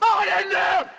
Hide in there!